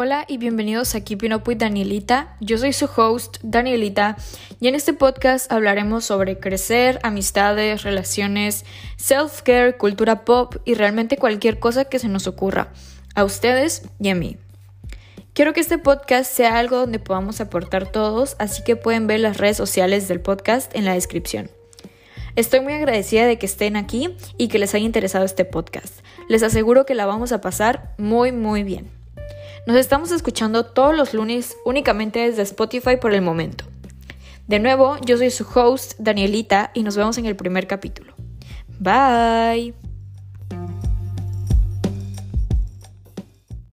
Hola y bienvenidos a Keeping Up with Danielita. Yo soy su host, Danielita, y en este podcast hablaremos sobre crecer, amistades, relaciones, self-care, cultura pop y realmente cualquier cosa que se nos ocurra, a ustedes y a mí. Quiero que este podcast sea algo donde podamos aportar todos, así que pueden ver las redes sociales del podcast en la descripción. Estoy muy agradecida de que estén aquí y que les haya interesado este podcast. Les aseguro que la vamos a pasar muy muy bien. Nos estamos escuchando todos los lunes únicamente desde Spotify por el momento. De nuevo, yo soy su host, Danielita, y nos vemos en el primer capítulo. Bye.